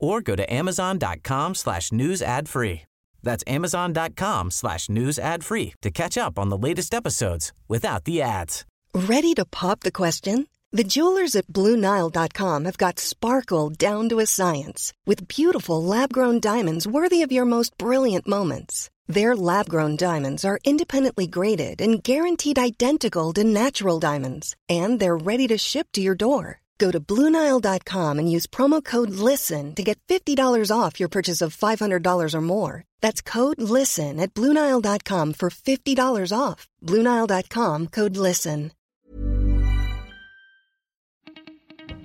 or go to amazon.com slash news ad free. That's amazon.com slash news ad free to catch up on the latest episodes without the ads. Ready to pop the question? The jewelers at BlueNile.com have got sparkle down to a science with beautiful lab-grown diamonds worthy of your most brilliant moments. Their lab-grown diamonds are independently graded and guaranteed identical to natural diamonds, and they're ready to ship to your door. Go to Bluenile.com and use promo code LISTEN to get $50 off your purchase of $500 or more. That's code LISTEN at Bluenile.com for $50 off. Bluenile.com code LISTEN.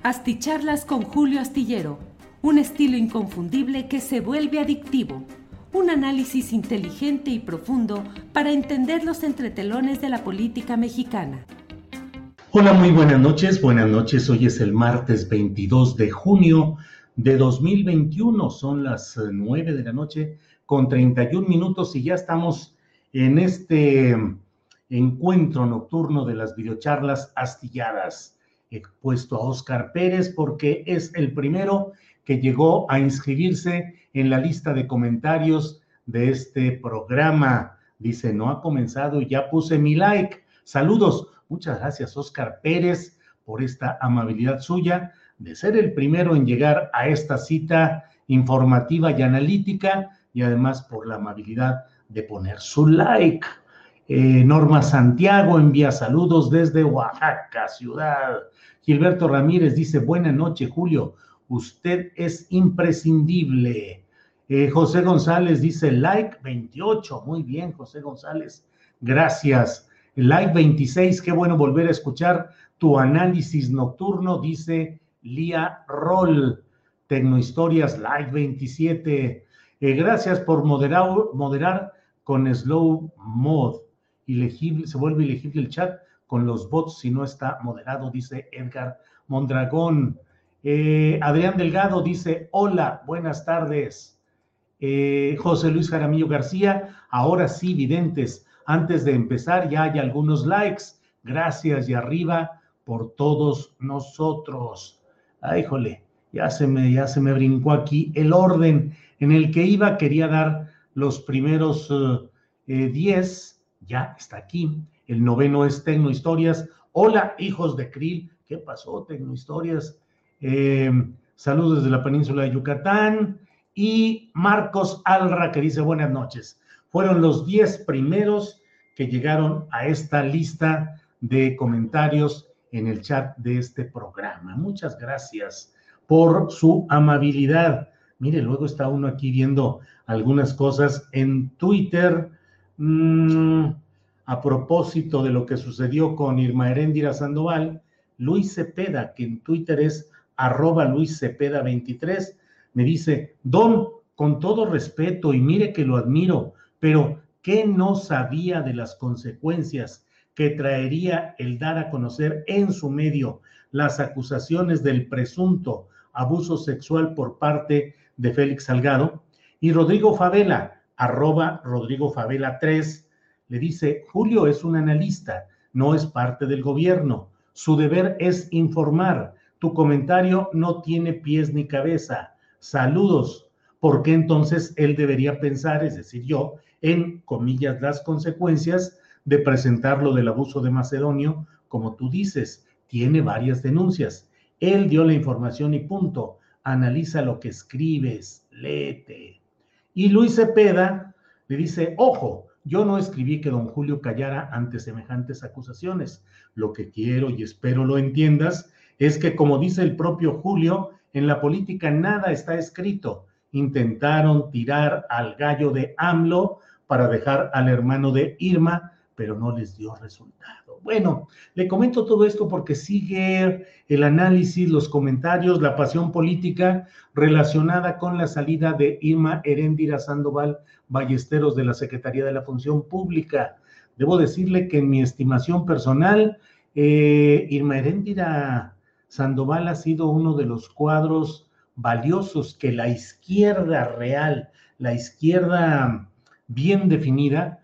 Asticharlas con Julio Astillero, un estilo inconfundible que se vuelve adictivo, un análisis inteligente y profundo para entender los entretelones de la política mexicana. Hola, muy buenas noches. Buenas noches. Hoy es el martes 22 de junio de 2021. Son las 9 eh, de la noche con 31 minutos y ya estamos en este encuentro nocturno de las videocharlas astilladas. He puesto a Oscar Pérez porque es el primero que llegó a inscribirse en la lista de comentarios de este programa. Dice, no ha comenzado y ya puse mi like. Saludos. Muchas gracias, Oscar Pérez, por esta amabilidad suya de ser el primero en llegar a esta cita informativa y analítica y además por la amabilidad de poner su like. Eh, Norma Santiago envía saludos desde Oaxaca, ciudad. Gilberto Ramírez dice, buena noche, Julio, usted es imprescindible. Eh, José González dice, like 28, muy bien, José González, gracias. Live 26, qué bueno volver a escuchar tu análisis nocturno, dice Lía Roll. Tecnohistorias Live 27. Eh, gracias por moderar, con Slow Mod. Ilegible, se vuelve ilegible el chat con los bots si no está moderado, dice Edgar Mondragón. Eh, Adrián Delgado dice, hola, buenas tardes. Eh, José Luis Jaramillo García, ahora sí, videntes, antes de empezar, ya hay algunos likes. Gracias y arriba por todos nosotros. Ay, jole, ya se me, ya se me brincó aquí el orden en el que iba. Quería dar los primeros 10. Eh, ya está aquí. El noveno es Tecnohistorias. Hola, hijos de Krill. ¿Qué pasó, Tecnohistorias? Eh, saludos desde la península de Yucatán. Y Marcos Alra, que dice buenas noches fueron los 10 primeros que llegaron a esta lista de comentarios en el chat de este programa. Muchas gracias por su amabilidad. Mire, luego está uno aquí viendo algunas cosas en Twitter. Mm, a propósito de lo que sucedió con Irma Heréndira Sandoval, Luis Cepeda, que en Twitter es arroba Luis Cepeda 23, me dice, Don, con todo respeto y mire que lo admiro, pero ¿qué no sabía de las consecuencias que traería el dar a conocer en su medio las acusaciones del presunto abuso sexual por parte de Félix Salgado? Y Rodrigo Favela, arroba Rodrigo Favela 3, le dice, Julio es un analista, no es parte del gobierno. Su deber es informar. Tu comentario no tiene pies ni cabeza. Saludos. ¿Por qué entonces él debería pensar, es decir, yo, en comillas, las consecuencias de presentarlo del abuso de Macedonio, como tú dices, tiene varias denuncias. Él dio la información y punto. Analiza lo que escribes, léete. Y Luis Cepeda le dice, ojo, yo no escribí que don Julio callara ante semejantes acusaciones. Lo que quiero y espero lo entiendas es que, como dice el propio Julio, en la política nada está escrito. Intentaron tirar al gallo de AMLO para dejar al hermano de Irma pero no les dio resultado. Bueno, le comento todo esto porque sigue el análisis, los comentarios, la pasión política relacionada con la salida de Irma Heréndira Sandoval Ballesteros de la Secretaría de la Función Pública. Debo decirle que en mi estimación personal, eh, Irma Heréndira Sandoval ha sido uno de los cuadros valiosos que la izquierda real, la izquierda bien definida,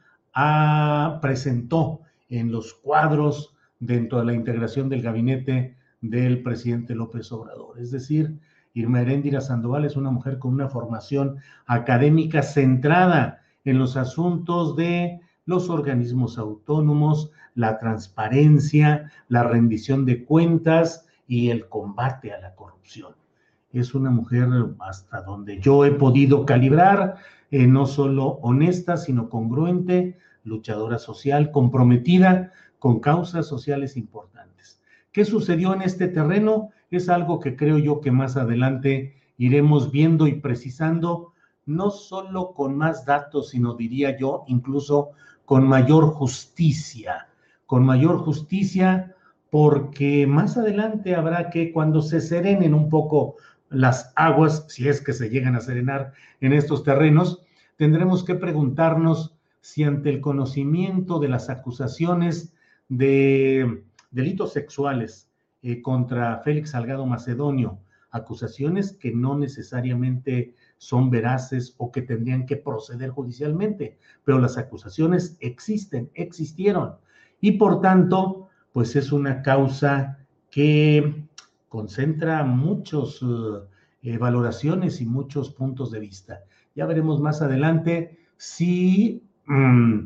presentó en los cuadros dentro de la integración del gabinete del presidente López Obrador. Es decir, Irma Heréndira Sandoval es una mujer con una formación académica centrada en los asuntos de los organismos autónomos, la transparencia, la rendición de cuentas y el combate a la corrupción. Es una mujer hasta donde yo he podido calibrar, eh, no solo honesta, sino congruente, luchadora social, comprometida con causas sociales importantes. ¿Qué sucedió en este terreno? Es algo que creo yo que más adelante iremos viendo y precisando, no solo con más datos, sino diría yo, incluso con mayor justicia, con mayor justicia, porque más adelante habrá que, cuando se serenen un poco las aguas, si es que se llegan a serenar en estos terrenos, tendremos que preguntarnos si ante el conocimiento de las acusaciones de delitos sexuales eh, contra Félix Salgado Macedonio, acusaciones que no necesariamente son veraces o que tendrían que proceder judicialmente, pero las acusaciones existen, existieron, y por tanto, pues es una causa que concentra muchas eh, valoraciones y muchos puntos de vista. Ya veremos más adelante si mm,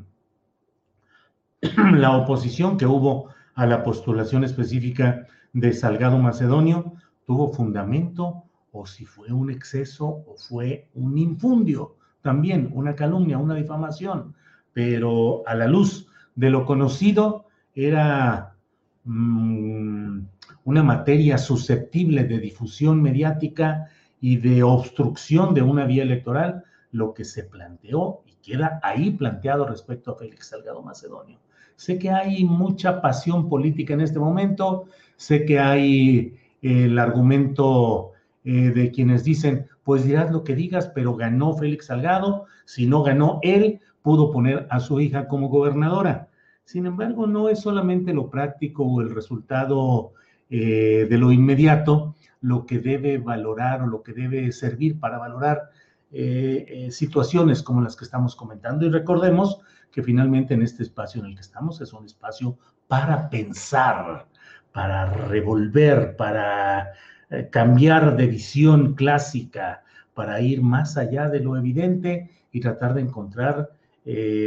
la oposición que hubo a la postulación específica de Salgado Macedonio tuvo fundamento o si fue un exceso o fue un infundio, también una calumnia, una difamación, pero a la luz de lo conocido era mm, una materia susceptible de difusión mediática y de obstrucción de una vía electoral, lo que se planteó y queda ahí planteado respecto a Félix Salgado Macedonio. Sé que hay mucha pasión política en este momento, sé que hay eh, el argumento eh, de quienes dicen, pues dirás lo que digas, pero ganó Félix Salgado, si no ganó él, pudo poner a su hija como gobernadora. Sin embargo, no es solamente lo práctico o el resultado eh, de lo inmediato lo que debe valorar o lo que debe servir para valorar eh, eh, situaciones como las que estamos comentando. Y recordemos que finalmente en este espacio en el que estamos es un espacio para pensar, para revolver, para cambiar de visión clásica, para ir más allá de lo evidente y tratar de encontrar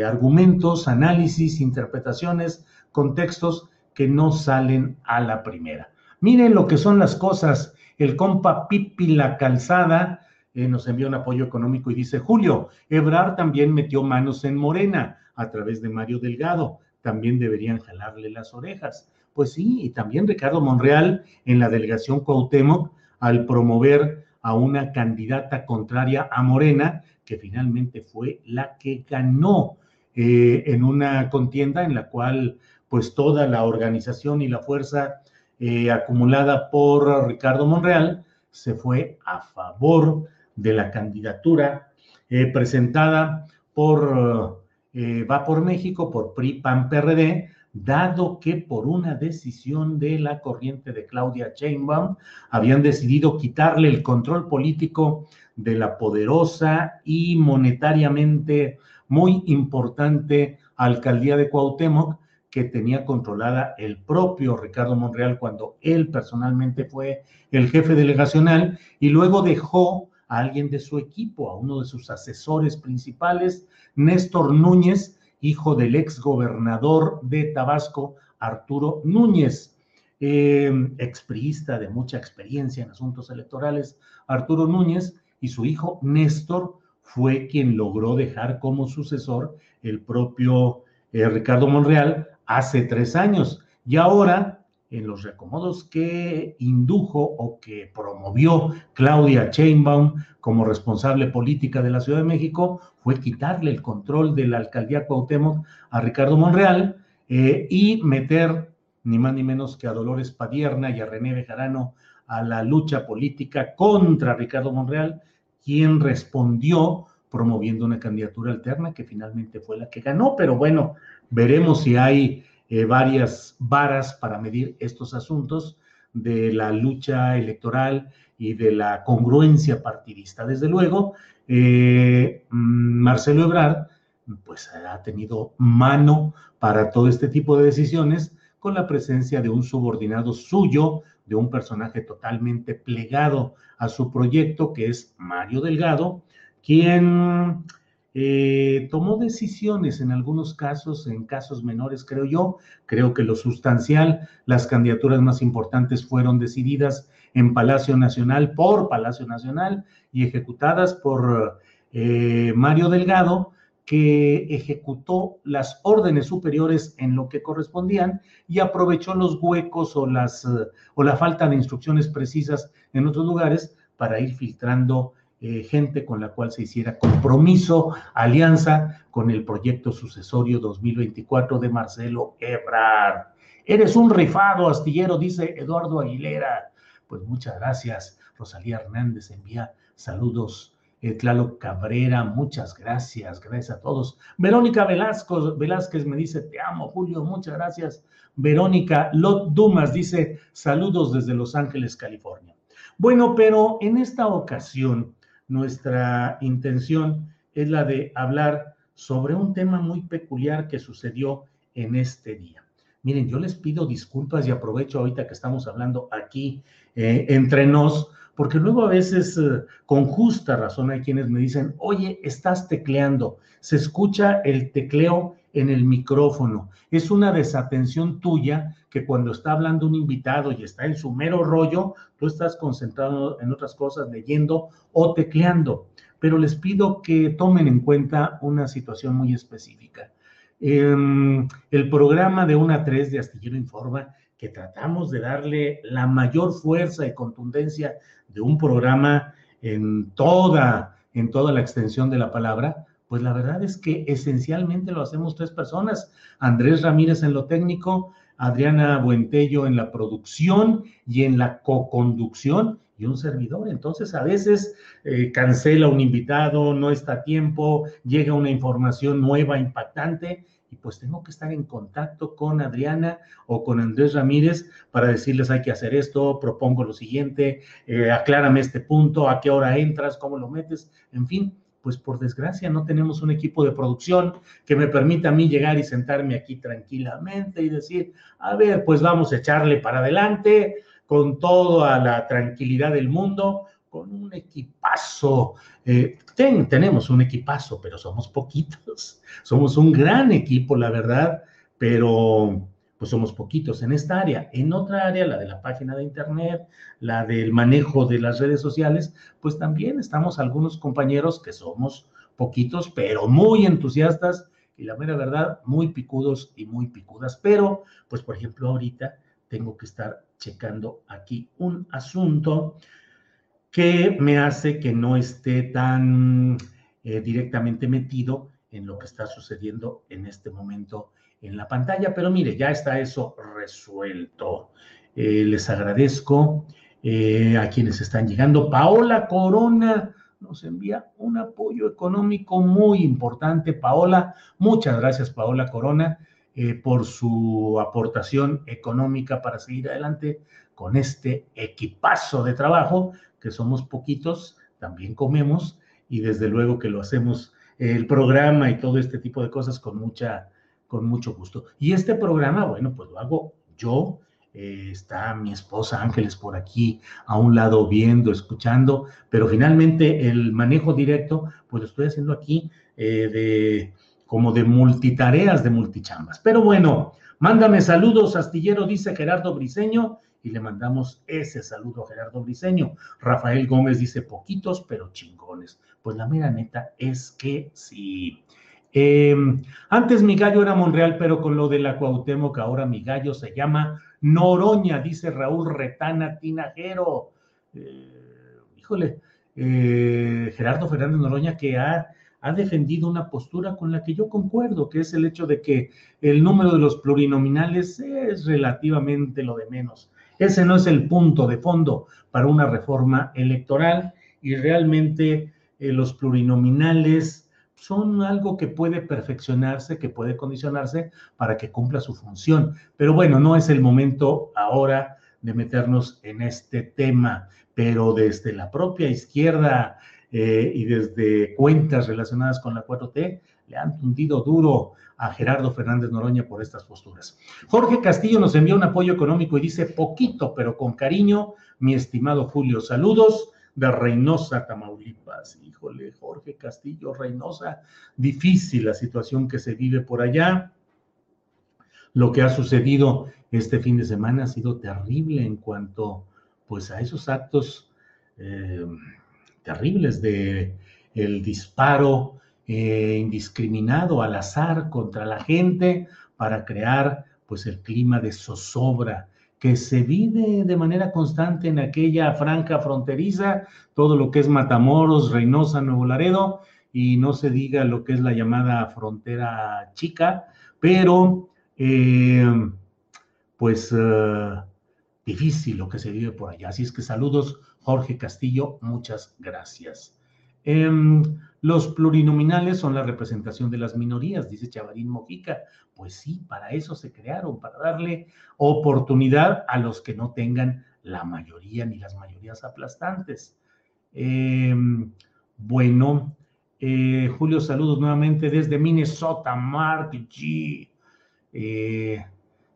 argumentos, análisis, interpretaciones, contextos que no salen a la primera. Miren lo que son las cosas. El compa Pipi La Calzada eh, nos envía un apoyo económico y dice, Julio, Ebrar también metió manos en Morena a través de Mario Delgado. También deberían jalarle las orejas. Pues sí, y también Ricardo Monreal en la delegación Cuauhtémoc al promover a una candidata contraria a Morena, que finalmente fue la que ganó eh, en una contienda en la cual pues toda la organización y la fuerza eh, acumulada por Ricardo Monreal se fue a favor de la candidatura eh, presentada por eh, Va por México, por PRI, PAN, PRD, dado que por una decisión de la corriente de Claudia Sheinbaum habían decidido quitarle el control político de la poderosa y monetariamente muy importante alcaldía de Cuauhtémoc que tenía controlada el propio Ricardo Monreal cuando él personalmente fue el jefe delegacional y luego dejó a alguien de su equipo, a uno de sus asesores principales, Néstor Núñez, hijo del ex gobernador de Tabasco, Arturo Núñez, eh, expriista de mucha experiencia en asuntos electorales, Arturo Núñez, y su hijo Néstor fue quien logró dejar como sucesor el propio eh, Ricardo Monreal hace tres años. Y ahora en los reacomodos que indujo o que promovió Claudia Sheinbaum como responsable política de la Ciudad de México fue quitarle el control de la alcaldía Cuauhtémoc a Ricardo Monreal eh, y meter ni más ni menos que a Dolores Padierna y a René Bejarano a la lucha política contra Ricardo Monreal, quien respondió promoviendo una candidatura alterna que finalmente fue la que ganó, pero bueno, veremos si hay eh, varias varas para medir estos asuntos de la lucha electoral y de la congruencia partidista. Desde luego, eh, mm, Marcelo Ebrard pues ha tenido mano para todo este tipo de decisiones con la presencia de un subordinado suyo, de un personaje totalmente plegado a su proyecto, que es Mario Delgado, quien eh, tomó decisiones en algunos casos, en casos menores, creo yo. Creo que lo sustancial, las candidaturas más importantes fueron decididas en Palacio Nacional por Palacio Nacional y ejecutadas por eh, Mario Delgado, que ejecutó las órdenes superiores en lo que correspondían y aprovechó los huecos o, las, o la falta de instrucciones precisas en otros lugares para ir filtrando eh, gente con la cual se hiciera compromiso, alianza con el proyecto sucesorio 2024 de Marcelo Ebrard. Eres un rifado, astillero, dice Eduardo Aguilera. Pues muchas gracias. Rosalía Hernández envía saludos. Eh, Cabrera, muchas gracias, gracias a todos. Verónica Velasco, Velázquez me dice, te amo, Julio, muchas gracias. Verónica Lot Dumas dice, saludos desde Los Ángeles, California. Bueno, pero en esta ocasión nuestra intención es la de hablar sobre un tema muy peculiar que sucedió en este día. Miren, yo les pido disculpas y aprovecho ahorita que estamos hablando aquí eh, entre nos, porque luego a veces eh, con justa razón hay quienes me dicen, oye, estás tecleando, se escucha el tecleo en el micrófono. Es una desatención tuya que cuando está hablando un invitado y está en su mero rollo, tú estás concentrado en otras cosas, leyendo o tecleando. Pero les pido que tomen en cuenta una situación muy específica. Em, el programa de 1 a 3 de Astillero Informa, que tratamos de darle la mayor fuerza y contundencia de un programa en toda, en toda la extensión de la palabra, pues la verdad es que esencialmente lo hacemos tres personas. Andrés Ramírez en lo técnico, Adriana Buentello en la producción y en la co-conducción y un servidor. Entonces a veces eh, cancela un invitado, no está a tiempo, llega una información nueva, impactante, y pues tengo que estar en contacto con Adriana o con Andrés Ramírez para decirles hay que hacer esto, propongo lo siguiente, eh, aclárame este punto, a qué hora entras, cómo lo metes, en fin pues por desgracia no tenemos un equipo de producción que me permita a mí llegar y sentarme aquí tranquilamente y decir, a ver, pues vamos a echarle para adelante con toda la tranquilidad del mundo, con un equipazo. Eh, tenemos un equipazo, pero somos poquitos. Somos un gran equipo, la verdad, pero pues somos poquitos en esta área. En otra área, la de la página de Internet, la del manejo de las redes sociales, pues también estamos algunos compañeros que somos poquitos, pero muy entusiastas y la mera verdad, muy picudos y muy picudas. Pero, pues por ejemplo, ahorita tengo que estar checando aquí un asunto que me hace que no esté tan eh, directamente metido en lo que está sucediendo en este momento en la pantalla, pero mire, ya está eso resuelto. Eh, les agradezco eh, a quienes están llegando. Paola Corona nos envía un apoyo económico muy importante. Paola, muchas gracias Paola Corona eh, por su aportación económica para seguir adelante con este equipazo de trabajo, que somos poquitos, también comemos y desde luego que lo hacemos el programa y todo este tipo de cosas con mucha con mucho gusto. Y este programa, bueno, pues lo hago yo. Eh, está mi esposa Ángeles por aquí a un lado viendo, escuchando, pero finalmente el manejo directo, pues lo estoy haciendo aquí eh, de como de multitareas, de multichambas. Pero bueno, mándame saludos, astillero, dice Gerardo Briseño, y le mandamos ese saludo a Gerardo Briseño. Rafael Gómez dice poquitos, pero chingones. Pues la mera neta es que sí. Em, antes mi gallo era Monreal, pero con lo de la Cuauhtémoc, ahora mi gallo se llama Noroña, dice Raúl Retana Tinajero. Eh, híjole, eh, Gerardo Fernández Noroña que ha, ha, defendido una postura con la que yo concuerdo, que es el hecho de que el número de los plurinominales es relativamente lo de menos. Ese no es el punto de fondo para una reforma electoral y realmente eh, los plurinominales son algo que puede perfeccionarse, que puede condicionarse para que cumpla su función. Pero bueno, no es el momento ahora de meternos en este tema, pero desde la propia izquierda eh, y desde cuentas relacionadas con la 4T, le han tundido duro a Gerardo Fernández Noroña por estas posturas. Jorge Castillo nos envía un apoyo económico y dice poquito, pero con cariño, mi estimado Julio, saludos de Reynosa, Tamaulipas. Híjole, Jorge Castillo, Reynosa, difícil la situación que se vive por allá. Lo que ha sucedido este fin de semana ha sido terrible en cuanto pues a esos actos eh, terribles de el disparo eh, indiscriminado al azar contra la gente para crear pues el clima de zozobra que se vive de manera constante en aquella franja fronteriza, todo lo que es Matamoros, Reynosa, Nuevo Laredo, y no se diga lo que es la llamada frontera chica, pero eh, pues eh, difícil lo que se vive por allá. Así es que saludos, Jorge Castillo, muchas gracias. Em, los plurinominales son la representación de las minorías, dice Chavarín Mojica. Pues sí, para eso se crearon, para darle oportunidad a los que no tengan la mayoría ni las mayorías aplastantes. Em, bueno, eh, Julio, saludos nuevamente desde Minnesota, Mark G. Eh,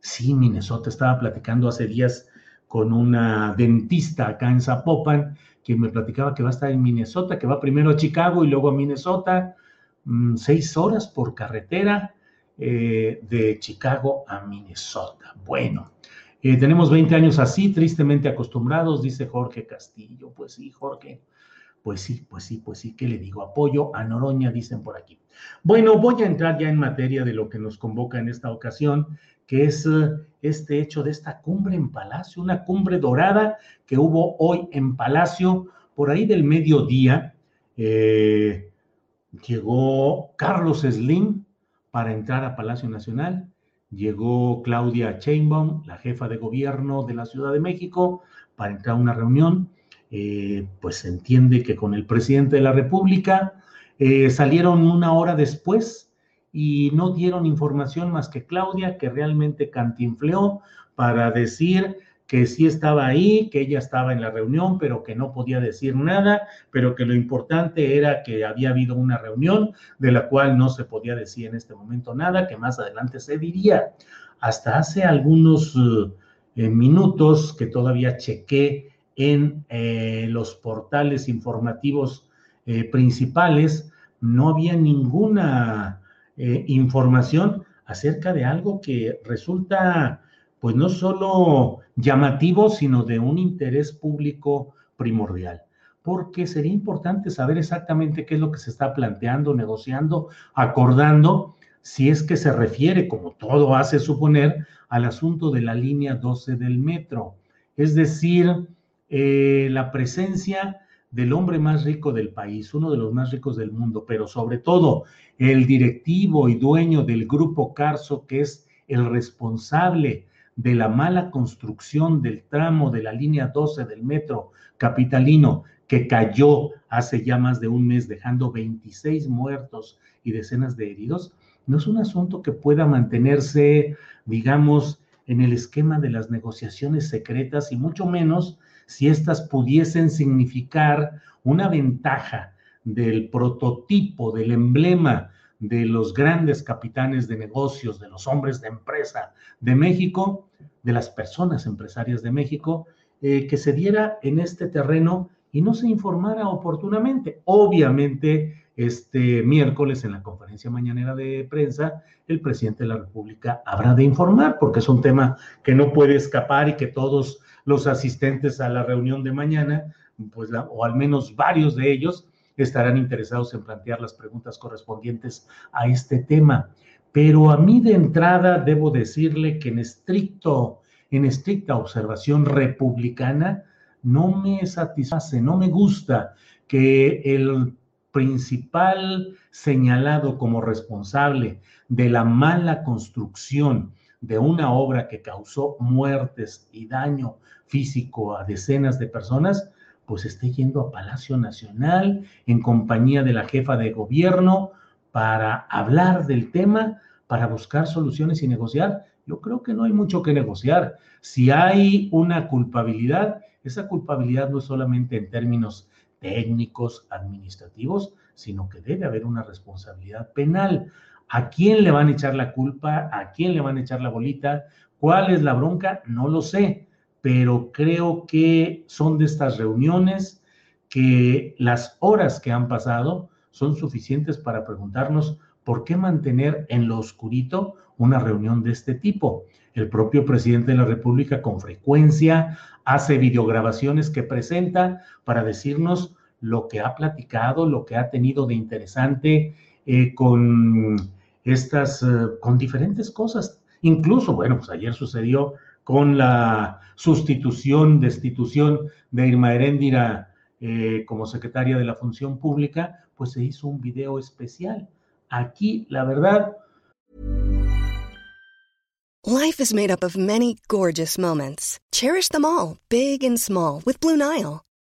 sí, Minnesota, estaba platicando hace días con una dentista acá en Zapopan, quien me platicaba que va a estar en Minnesota, que va primero a Chicago y luego a Minnesota, mm, seis horas por carretera eh, de Chicago a Minnesota. Bueno, eh, tenemos 20 años así, tristemente acostumbrados, dice Jorge Castillo. Pues sí, Jorge. Pues sí, pues sí, pues sí, ¿qué le digo? Apoyo a Noroña, dicen por aquí. Bueno, voy a entrar ya en materia de lo que nos convoca en esta ocasión, que es eh, este hecho de esta cumbre en Palacio, una cumbre dorada que hubo hoy en Palacio, por ahí del mediodía. llegó Carlos Slim, para entrar a Palacio Nacional. Llegó Claudia Sheinbaum, la jefa de gobierno de la Ciudad de México, para entrar a una reunión. Eh, pues se entiende que con el presidente de la República eh, salieron una hora después y no dieron información más que Claudia, que realmente cantinfleó para decir que sí estaba ahí, que ella estaba en la reunión, pero que no podía decir nada, pero que lo importante era que había habido una reunión de la cual no se podía decir en este momento nada, que más adelante se diría. Hasta hace algunos eh, minutos que todavía chequé en eh, los portales informativos eh, principales, no había ninguna información acerca de algo que resulta pues no solo llamativo, sino de un interés público primordial, porque sería importante saber exactamente qué es lo que se está planteando, negociando, acordando, si es que se refiere, como todo hace suponer, al asunto de la línea 12 del metro, es decir, eh, la presencia del hombre más rico del país, uno de los más ricos del mundo, pero sobre todo el directivo y dueño del grupo Carso, que es el responsable de la mala construcción del tramo de la línea 12 del metro capitalino que cayó hace ya más de un mes dejando 26 muertos y decenas de heridos, no es un asunto que pueda mantenerse, digamos, en el esquema de las negociaciones secretas y mucho menos si éstas pudiesen significar una ventaja del prototipo, del emblema de los grandes capitanes de negocios, de los hombres de empresa de México, de las personas empresarias de México, eh, que se diera en este terreno y no se informara oportunamente. Obviamente, este miércoles en la conferencia mañanera de prensa, el presidente de la República habrá de informar, porque es un tema que no puede escapar y que todos los asistentes a la reunión de mañana, pues o al menos varios de ellos, estarán interesados en plantear las preguntas correspondientes a este tema. Pero a mí de entrada debo decirle que en estricto, en estricta observación republicana, no me satisface, no me gusta que el principal señalado como responsable de la mala construcción de una obra que causó muertes y daño físico a decenas de personas, pues esté yendo a Palacio Nacional en compañía de la jefa de gobierno para hablar del tema, para buscar soluciones y negociar. Yo creo que no hay mucho que negociar. Si hay una culpabilidad, esa culpabilidad no es solamente en términos técnicos, administrativos, sino que debe haber una responsabilidad penal. ¿A quién le van a echar la culpa? ¿A quién le van a echar la bolita? ¿Cuál es la bronca? No lo sé, pero creo que son de estas reuniones que las horas que han pasado son suficientes para preguntarnos por qué mantener en lo oscurito una reunión de este tipo. El propio presidente de la República con frecuencia hace videograbaciones que presenta para decirnos lo que ha platicado, lo que ha tenido de interesante eh, con estas, eh, con diferentes cosas. Incluso, bueno, pues ayer sucedió con la sustitución, destitución de Irma Heréndira eh, como secretaria de la Función Pública, pues se hizo un video especial. Aquí, la verdad. Life is made up of many gorgeous moments. Cherish them all, big and small, with Blue Nile.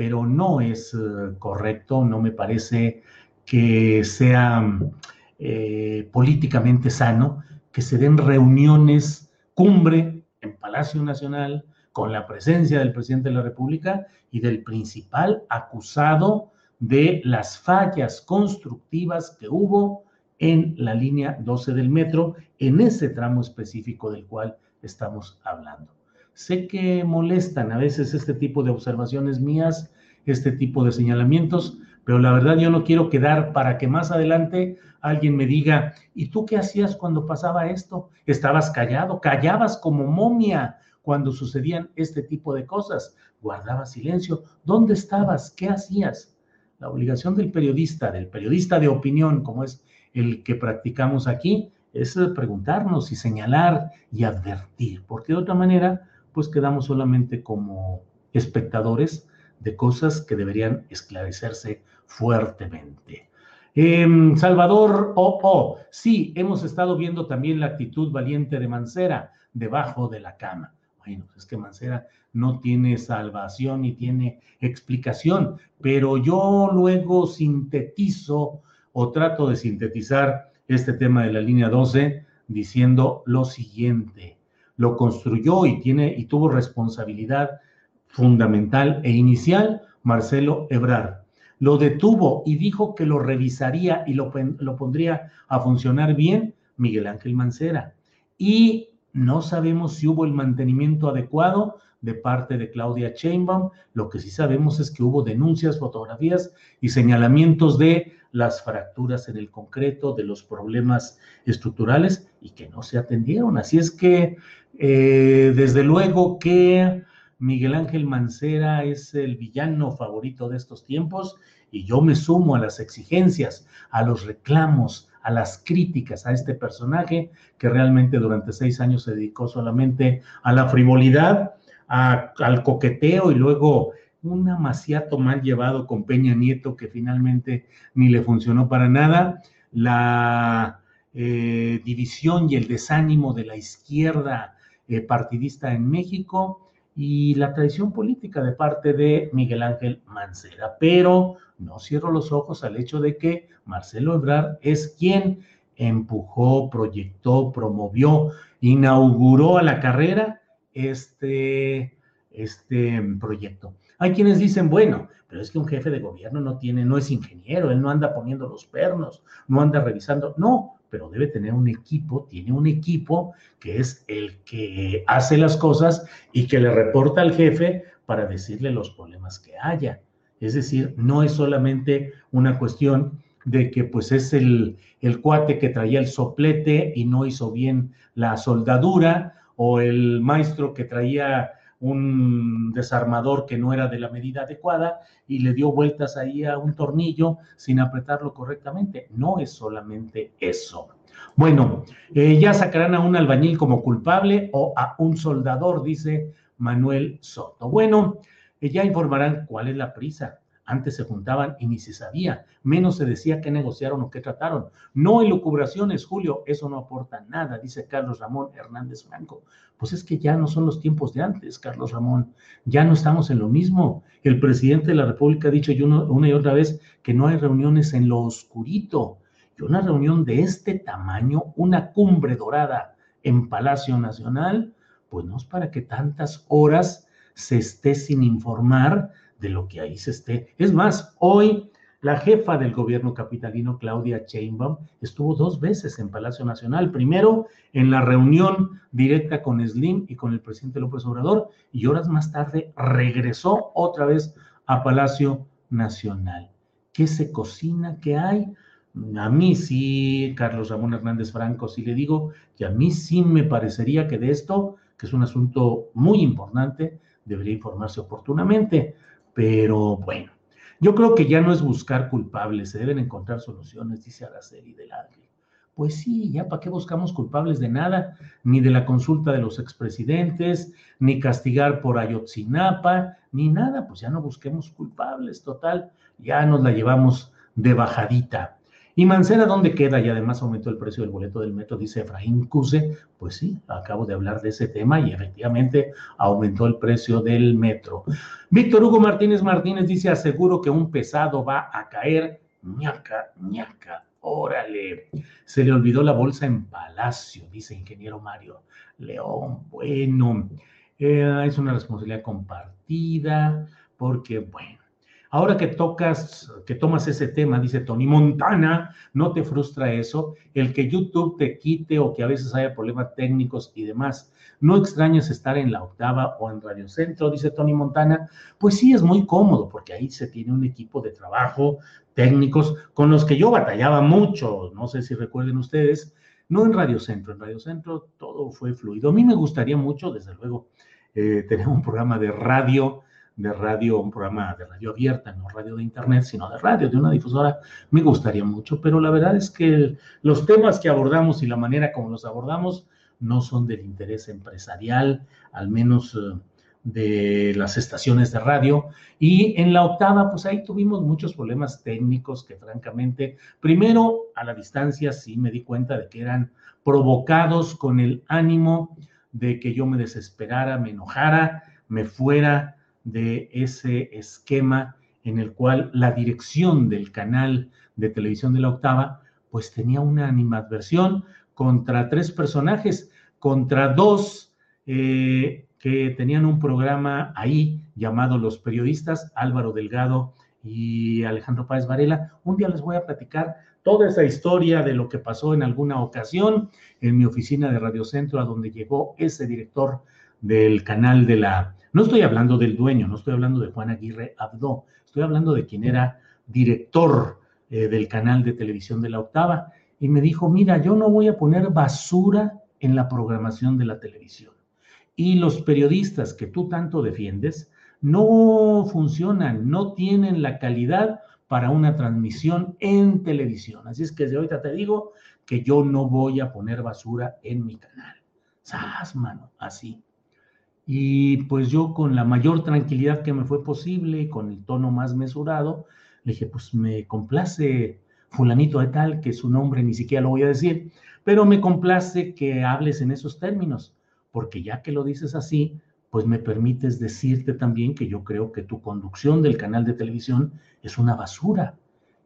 Pero no es eh, correcto, no me parece que sea eh, políticamente sano que se den reuniones cumbre en Palacio Nacional con la presencia del presidente de la República y del principal acusado de las fallas constructivas que hubo en la línea 12 del metro, en ese tramo específico del cual estamos hablando. Sé que molestan a veces este tipo de observaciones mías, este tipo de señalamientos, pero la verdad yo no quiero quedar para que más adelante alguien me diga, ¿y tú qué hacías cuando pasaba esto? ¿Estabas callado? ¿Callabas como momia cuando sucedían este tipo de cosas? ¿Guardabas silencio? ¿Dónde estabas? ¿Qué hacías? La obligación del periodista, del periodista de opinión, como es el que practicamos aquí, es preguntarnos y señalar y advertir, porque de otra manera pues quedamos solamente como espectadores de cosas que deberían esclarecerse fuertemente. Em, Salvador O. Oh, sí, hemos estado viendo también la actitud valiente de Mancera debajo de la cama. Bueno, es que Mancera no tiene salvación ni tiene explicación, pero yo luego sintetizo o trato de sintetizar este tema de la línea 12 diciendo lo siguiente lo construyó y, tiene, y tuvo responsabilidad fundamental e inicial Marcelo Ebrard. Lo detuvo y dijo que lo revisaría y lo, lo pondría a funcionar bien Miguel Ángel Mancera. Y no sabemos si hubo el mantenimiento adecuado de parte de Claudia Sheinbaum. Lo que sí sabemos es que hubo denuncias, fotografías y señalamientos de las fracturas en el concreto, de los problemas estructurales y que no se atendieron. Así es que, eh, desde luego que Miguel Ángel Mancera es el villano favorito de estos tiempos y yo me sumo a las exigencias, a los reclamos, a las críticas a este personaje que realmente durante seis años se dedicó solamente a la frivolidad, al coqueteo y luego un amaciato mal llevado con Peña Nieto que finalmente ni le funcionó para nada, la eh, división y el desánimo de la izquierda eh, partidista en México y la tradición política de parte de Miguel Ángel Mancera. Pero no cierro los ojos al hecho de que Marcelo Ebrard es quien empujó, proyectó, promovió, inauguró a la carrera este, este proyecto. Hay quienes dicen, bueno, pero es que un jefe de gobierno no tiene, no es ingeniero, él no anda poniendo los pernos, no anda revisando, no, pero debe tener un equipo, tiene un equipo que es el que hace las cosas y que le reporta al jefe para decirle los problemas que haya. Es decir, no es solamente una cuestión de que pues es el, el cuate que traía el soplete y no hizo bien la soldadura o el maestro que traía un desarmador que no era de la medida adecuada y le dio vueltas ahí a un tornillo sin apretarlo correctamente. No es solamente eso. Bueno, eh, ya sacarán a un albañil como culpable o a un soldador, dice Manuel Soto. Bueno, eh, ya informarán cuál es la prisa. Antes se juntaban y ni se sabía, menos se decía qué negociaron o qué trataron. No elucubraciones, Julio, eso no aporta nada, dice Carlos Ramón Hernández Franco. Pues es que ya no son los tiempos de antes, Carlos Ramón, ya no estamos en lo mismo. El presidente de la República ha dicho una y otra vez que no hay reuniones en lo oscurito. Y una reunión de este tamaño, una cumbre dorada en Palacio Nacional, pues no es para que tantas horas se esté sin informar de lo que ahí se esté. Es más, hoy la jefa del gobierno capitalino, Claudia Sheinbaum, estuvo dos veces en Palacio Nacional. Primero, en la reunión directa con Slim y con el presidente López Obrador, y horas más tarde regresó otra vez a Palacio Nacional. ¿Qué se cocina? ¿Qué hay? A mí sí, Carlos Ramón Hernández Franco, sí le digo que a mí sí me parecería que de esto, que es un asunto muy importante, debería informarse oportunamente. Pero bueno, yo creo que ya no es buscar culpables, se deben encontrar soluciones, dice Araceli del Ángel. Pues sí, ya para qué buscamos culpables de nada, ni de la consulta de los expresidentes, ni castigar por Ayotzinapa, ni nada, pues ya no busquemos culpables, total, ya nos la llevamos de bajadita. ¿Y Mancera dónde queda? Y además aumentó el precio del boleto del metro, dice Efraín Cuse. Pues sí, acabo de hablar de ese tema y efectivamente aumentó el precio del metro. Víctor Hugo Martínez Martínez dice, aseguro que un pesado va a caer. ñaca, ñaca, órale. Se le olvidó la bolsa en Palacio, dice ingeniero Mario León. Bueno, eh, es una responsabilidad compartida porque, bueno, Ahora que tocas, que tomas ese tema, dice Tony Montana, ¿no te frustra eso? El que YouTube te quite o que a veces haya problemas técnicos y demás. ¿No extrañas estar en la octava o en Radio Centro? Dice Tony Montana. Pues sí, es muy cómodo porque ahí se tiene un equipo de trabajo, técnicos, con los que yo batallaba mucho. No sé si recuerden ustedes. No en Radio Centro, en Radio Centro todo fue fluido. A mí me gustaría mucho, desde luego, eh, tener un programa de radio de radio, un programa de radio abierta, no radio de internet, sino de radio, de una difusora, me gustaría mucho, pero la verdad es que los temas que abordamos y la manera como los abordamos no son del interés empresarial, al menos eh, de las estaciones de radio. Y en la octava, pues ahí tuvimos muchos problemas técnicos que francamente, primero a la distancia sí me di cuenta de que eran provocados con el ánimo de que yo me desesperara, me enojara, me fuera de ese esquema en el cual la dirección del canal de televisión de la octava, pues tenía una animadversión contra tres personajes, contra dos eh, que tenían un programa ahí llamado Los Periodistas, Álvaro Delgado y Alejandro Páez Varela. Un día les voy a platicar toda esa historia de lo que pasó en alguna ocasión en mi oficina de Radio Centro, a donde llegó ese director del canal de la no estoy hablando del dueño, no estoy hablando de Juan Aguirre Abdo, estoy hablando de quien era director eh, del canal de televisión de la octava. Y me dijo, mira, yo no voy a poner basura en la programación de la televisión. Y los periodistas que tú tanto defiendes no funcionan, no tienen la calidad para una transmisión en televisión. Así es que desde ahorita te digo que yo no voy a poner basura en mi canal. ¡Sas, mano! Así. Y pues yo con la mayor tranquilidad que me fue posible, con el tono más mesurado, le dije, pues me complace fulanito de tal, que su nombre ni siquiera lo voy a decir, pero me complace que hables en esos términos, porque ya que lo dices así, pues me permites decirte también que yo creo que tu conducción del canal de televisión es una basura.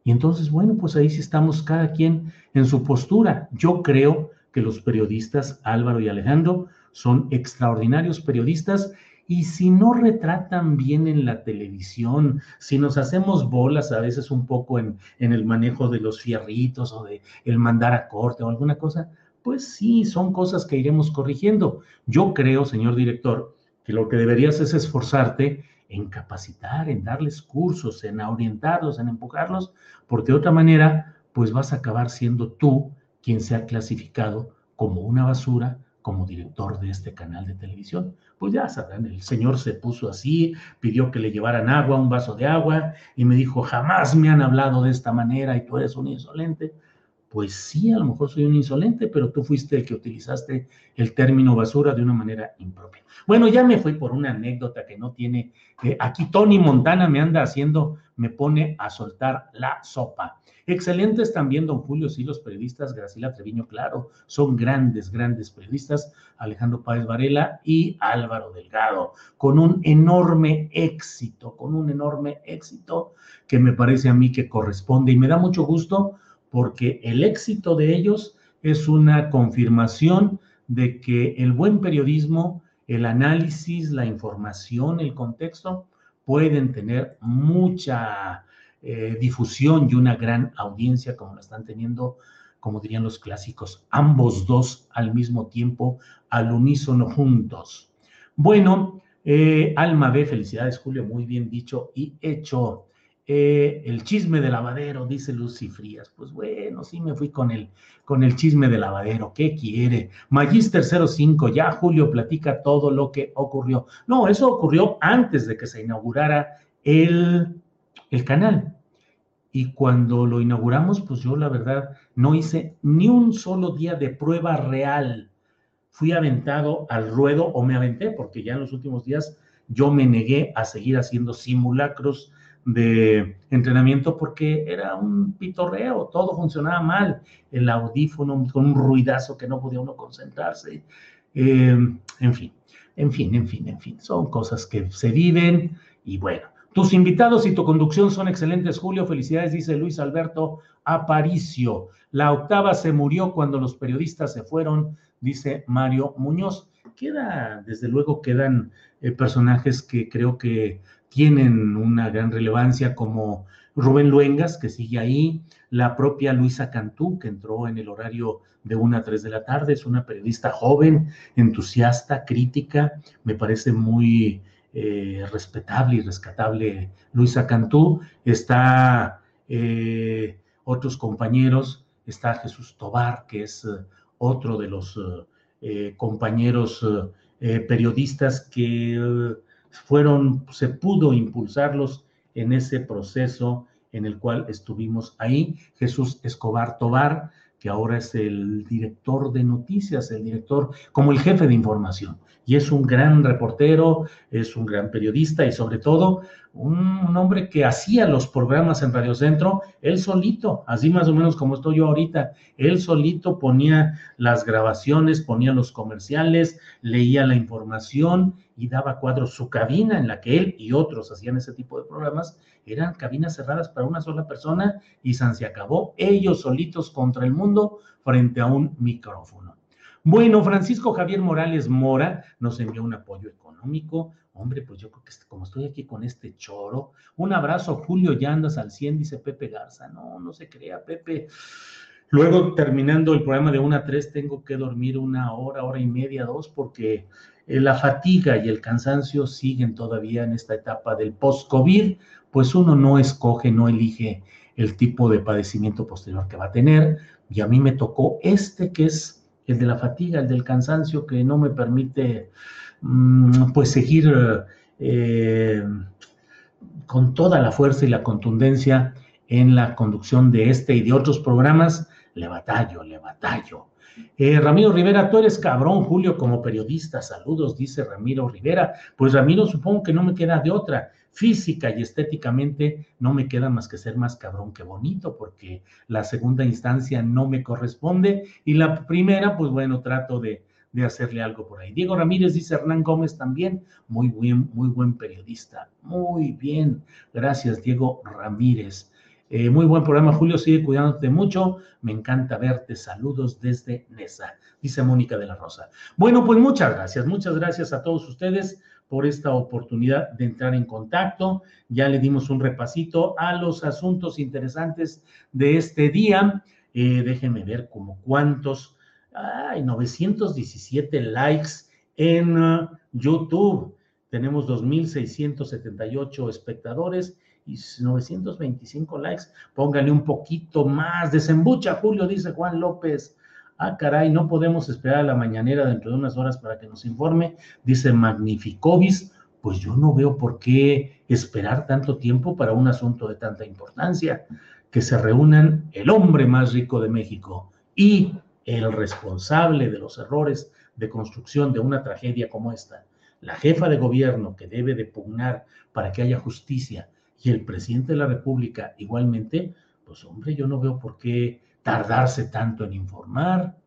Y entonces, bueno, pues ahí sí estamos cada quien en su postura. Yo creo que los periodistas Álvaro y Alejandro son extraordinarios periodistas y si no retratan bien en la televisión, si nos hacemos bolas a veces un poco en, en el manejo de los fierritos o de el mandar a corte o alguna cosa, pues sí, son cosas que iremos corrigiendo. Yo creo, señor director, que lo que deberías es esforzarte en capacitar, en darles cursos, en orientarlos, en empujarlos, porque de otra manera, pues vas a acabar siendo tú quien sea clasificado como una basura como director de este canal de televisión. Pues ya sabrán, el señor se puso así, pidió que le llevaran agua, un vaso de agua, y me dijo, jamás me han hablado de esta manera y tú eres un insolente. Pues sí, a lo mejor soy un insolente, pero tú fuiste el que utilizaste el término basura de una manera impropia. Bueno, ya me fui por una anécdota que no tiene, aquí Tony Montana me anda haciendo, me pone a soltar la sopa. Excelentes también, don Julio, sí, los periodistas, Graciela Treviño, claro, son grandes, grandes periodistas, Alejandro Páez Varela y Álvaro Delgado, con un enorme éxito, con un enorme éxito que me parece a mí que corresponde y me da mucho gusto porque el éxito de ellos es una confirmación de que el buen periodismo, el análisis, la información, el contexto, pueden tener mucha eh, difusión y una gran audiencia como la están teniendo, como dirían los clásicos, ambos dos al mismo tiempo, al unísono juntos. Bueno, eh, Alma B, felicidades Julio, muy bien dicho y hecho. Eh, el chisme de lavadero, dice Lucy Frías. Pues bueno, sí me fui con el, con el chisme de lavadero. ¿Qué quiere? Magister 05, ya Julio platica todo lo que ocurrió. No, eso ocurrió antes de que se inaugurara el, el canal. Y cuando lo inauguramos, pues yo la verdad no hice ni un solo día de prueba real. Fui aventado al ruedo o me aventé, porque ya en los últimos días yo me negué a seguir haciendo simulacros de entrenamiento porque era un pitorreo, todo funcionaba mal, el audífono con un ruidazo que no podía uno concentrarse, eh, en fin, en fin, en fin, en fin, son cosas que se viven y bueno, tus invitados y tu conducción son excelentes, Julio. Felicidades, dice Luis Alberto Aparicio. La octava se murió cuando los periodistas se fueron, dice Mario Muñoz. Queda, desde luego, quedan eh, personajes que creo que tienen una gran relevancia, como Rubén Luengas, que sigue ahí, la propia Luisa Cantú, que entró en el horario de 1 a 3 de la tarde, es una periodista joven, entusiasta, crítica, me parece muy eh, respetable y rescatable Luisa Cantú, está eh, otros compañeros, está Jesús Tobar, que es eh, otro de los compañeros periodistas que fueron, se pudo impulsarlos en ese proceso en el cual estuvimos ahí. Jesús Escobar Tobar, que ahora es el director de noticias, el director como el jefe de información y es un gran reportero, es un gran periodista y sobre todo un, hombre que hacía los programas en Radio Centro, él solito, así más o menos como estoy yo ahorita, él solito ponía las grabaciones, ponía los comerciales, leía la información y daba cuadros. Su cabina en la que él y otros hacían ese tipo de programas eran cabinas cerradas para una sola persona y se acabó ellos solitos contra el mundo frente a un micrófono. Bueno, Francisco Javier Morales Mora nos envió un apoyo económico. Hombre, pues yo creo que como estoy aquí con este choro, un abrazo, Julio, ya andas al 100, dice Pepe Garza. No, no se crea, Pepe. Luego, terminando el programa de 1 a 3, tengo que dormir una hora, hora y media, dos, porque eh, la fatiga y el cansancio siguen todavía en esta etapa del post-COVID, pues uno no escoge, no elige el tipo de padecimiento posterior que va a tener. Y a mí me tocó este que es el de la fatiga, el del cansancio que no me permite mm, pues seguir eh, con toda la fuerza y la contundencia en la conducción de este y de otros programas, le batallo, le batallo. Eh, Ramiro Rivera, tú eres cabrón, Julio, como periodista. Saludos, dice Ramiro Rivera. Pues Ramiro, supongo que no me queda de otra. física y estéticamente no me queda más que ser más cabrón que bonito, porque la segunda instancia no me corresponde y la primera, pues bueno, trato de, de hacerle algo por ahí. Diego Ramírez dice Hernán Gómez también, muy bien, muy buen periodista, muy bien, gracias Diego Ramírez. Eh, muy buen programa, Julio, sigue cuidándote mucho, me encanta verte, saludos desde Nesa, dice Mónica de la Rosa. Bueno, pues muchas gracias, muchas gracias a todos ustedes por esta oportunidad de entrar en contacto. Ya le dimos un repasito a los asuntos interesantes de este día. Eh, déjenme ver como cuántos, hay 917 likes en uh, YouTube. Tenemos 2.678 espectadores y 925 likes. Póngale un poquito más. Desembucha, Julio, dice Juan López. Ah, caray, no podemos esperar a la mañanera dentro de unas horas para que nos informe, dice Magnificovis. Pues yo no veo por qué esperar tanto tiempo para un asunto de tanta importancia. Que se reúnan el hombre más rico de México y el responsable de los errores de construcción de una tragedia como esta, la jefa de gobierno que debe de pugnar para que haya justicia y el presidente de la República igualmente, pues hombre, yo no veo por qué tardarse tanto en informar,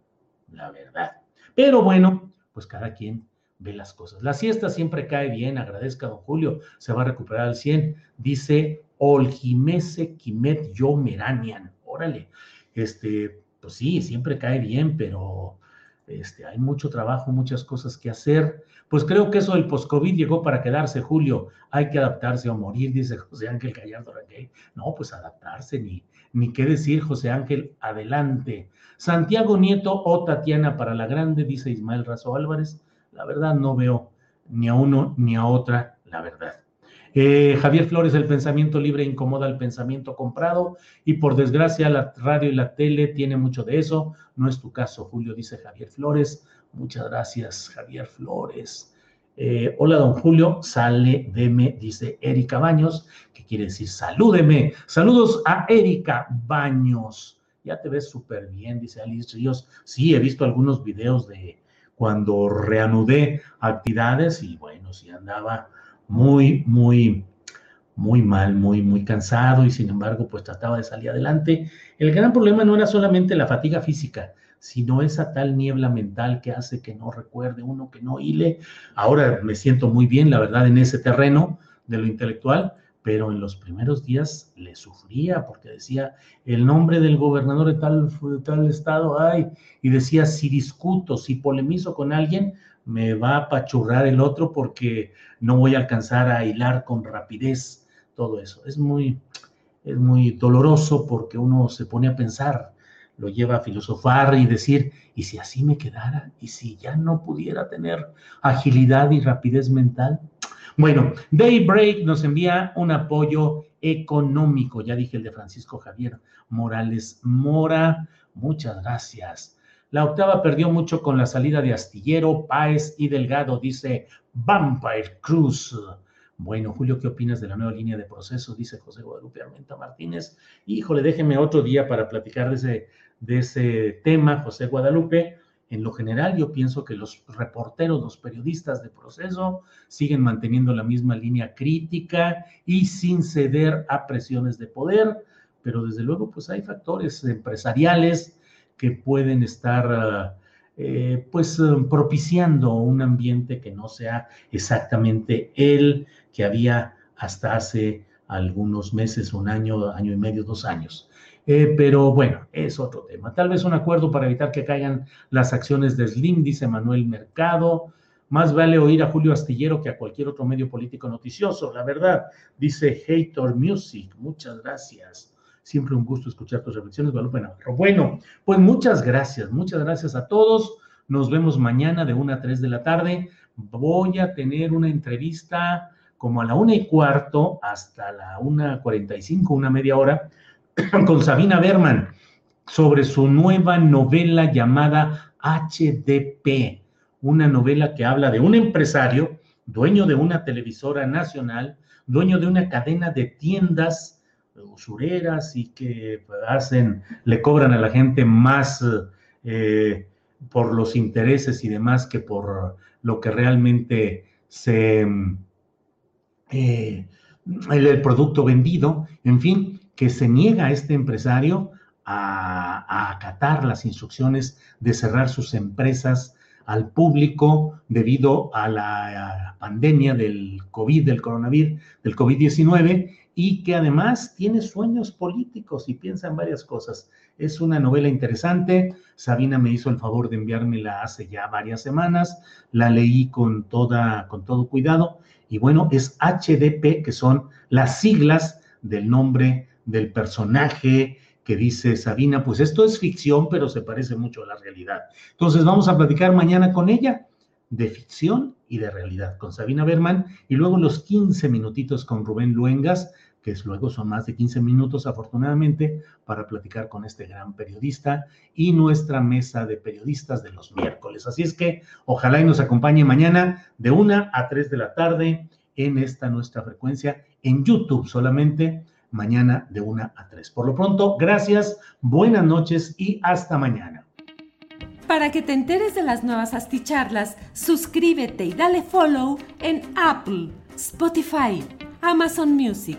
la verdad. Pero bueno, pues cada quien ve las cosas. La siesta siempre cae bien, agradezca a don Julio, se va a recuperar al 100, dice Olgimese Kimet Yo Meranian. Órale, este, pues sí, siempre cae bien, pero este, hay mucho trabajo, muchas cosas que hacer. Pues creo que eso del post-COVID llegó para quedarse, Julio. Hay que adaptarse o morir, dice José Ángel Gallardo No, pues adaptarse, ni, ni qué decir, José Ángel, adelante. Santiago Nieto o Tatiana para la grande, dice Ismael Razo Álvarez. La verdad no veo ni a uno ni a otra, la verdad. Eh, Javier Flores, el pensamiento libre incomoda al pensamiento comprado y por desgracia la radio y la tele tiene mucho de eso. No es tu caso, Julio, dice Javier Flores. Muchas gracias, Javier Flores. Eh, hola, don Julio, sale, deme, dice Erika Baños, que quiere decir salúdeme. Saludos a Erika Baños. Ya te ves súper bien, dice Alice Ríos. Sí, he visto algunos videos de cuando reanudé actividades y bueno, sí andaba muy, muy, muy mal, muy, muy cansado y sin embargo, pues trataba de salir adelante. El gran problema no era solamente la fatiga física, sino esa tal niebla mental que hace que no recuerde uno, que no hile. Ahora me siento muy bien, la verdad, en ese terreno de lo intelectual, pero en los primeros días le sufría porque decía el nombre del gobernador de tal, de tal estado, ay, y decía, si discuto, si polemizo con alguien, me va a apachurrar el otro porque no voy a alcanzar a hilar con rapidez todo eso. Es muy, es muy doloroso porque uno se pone a pensar lo lleva a filosofar y decir, ¿y si así me quedara? ¿Y si ya no pudiera tener agilidad y rapidez mental? Bueno, Daybreak nos envía un apoyo económico, ya dije el de Francisco Javier Morales Mora, muchas gracias. La octava perdió mucho con la salida de Astillero, Páez y Delgado, dice Vampire Cruz. Bueno, Julio, ¿qué opinas de la nueva línea de proceso? Dice José Guadalupe Armenta Martínez. Híjole, déjeme otro día para platicar de ese, de ese tema, José Guadalupe. En lo general, yo pienso que los reporteros, los periodistas de proceso siguen manteniendo la misma línea crítica y sin ceder a presiones de poder, pero desde luego, pues hay factores empresariales que pueden estar, eh, pues, propiciando un ambiente que no sea exactamente el que había hasta hace algunos meses, un año, año y medio, dos años. Eh, pero bueno, es otro tema. Tal vez un acuerdo para evitar que caigan las acciones de Slim, dice Manuel Mercado. Más vale oír a Julio Astillero que a cualquier otro medio político noticioso, la verdad, dice Hater Music. Muchas gracias. Siempre un gusto escuchar tus reflexiones, Bueno, pues muchas gracias, muchas gracias a todos. Nos vemos mañana de 1 a 3 de la tarde. Voy a tener una entrevista como a la una y cuarto hasta la una cuarenta y cinco, una media hora, con Sabina Berman sobre su nueva novela llamada HDP, una novela que habla de un empresario, dueño de una televisora nacional, dueño de una cadena de tiendas usureras y que hacen, le cobran a la gente más eh, por los intereses y demás que por lo que realmente se, eh, el, producto vendido, en fin, que se niega a este empresario a, acatar las instrucciones de cerrar sus empresas al público debido a la pandemia del COVID, del coronavirus, del COVID-19, y que además tiene sueños políticos y piensa en varias cosas. Es una novela interesante. Sabina me hizo el favor de enviármela hace ya varias semanas. La leí con, toda, con todo cuidado. Y bueno, es HDP, que son las siglas del nombre del personaje que dice Sabina. Pues esto es ficción, pero se parece mucho a la realidad. Entonces vamos a platicar mañana con ella de ficción y de realidad con Sabina Berman y luego los 15 minutitos con Rubén Luengas que luego son más de 15 minutos afortunadamente para platicar con este gran periodista y nuestra mesa de periodistas de los miércoles. Así es que ojalá y nos acompañe mañana de 1 a 3 de la tarde en esta nuestra frecuencia en YouTube solamente mañana de 1 a 3. Por lo pronto, gracias, buenas noches y hasta mañana. Para que te enteres de las nuevas asticharlas, suscríbete y dale follow en Apple, Spotify, Amazon Music.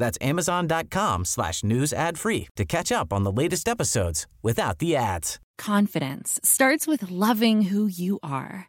That's amazon.com slash news ad free to catch up on the latest episodes without the ads. Confidence starts with loving who you are.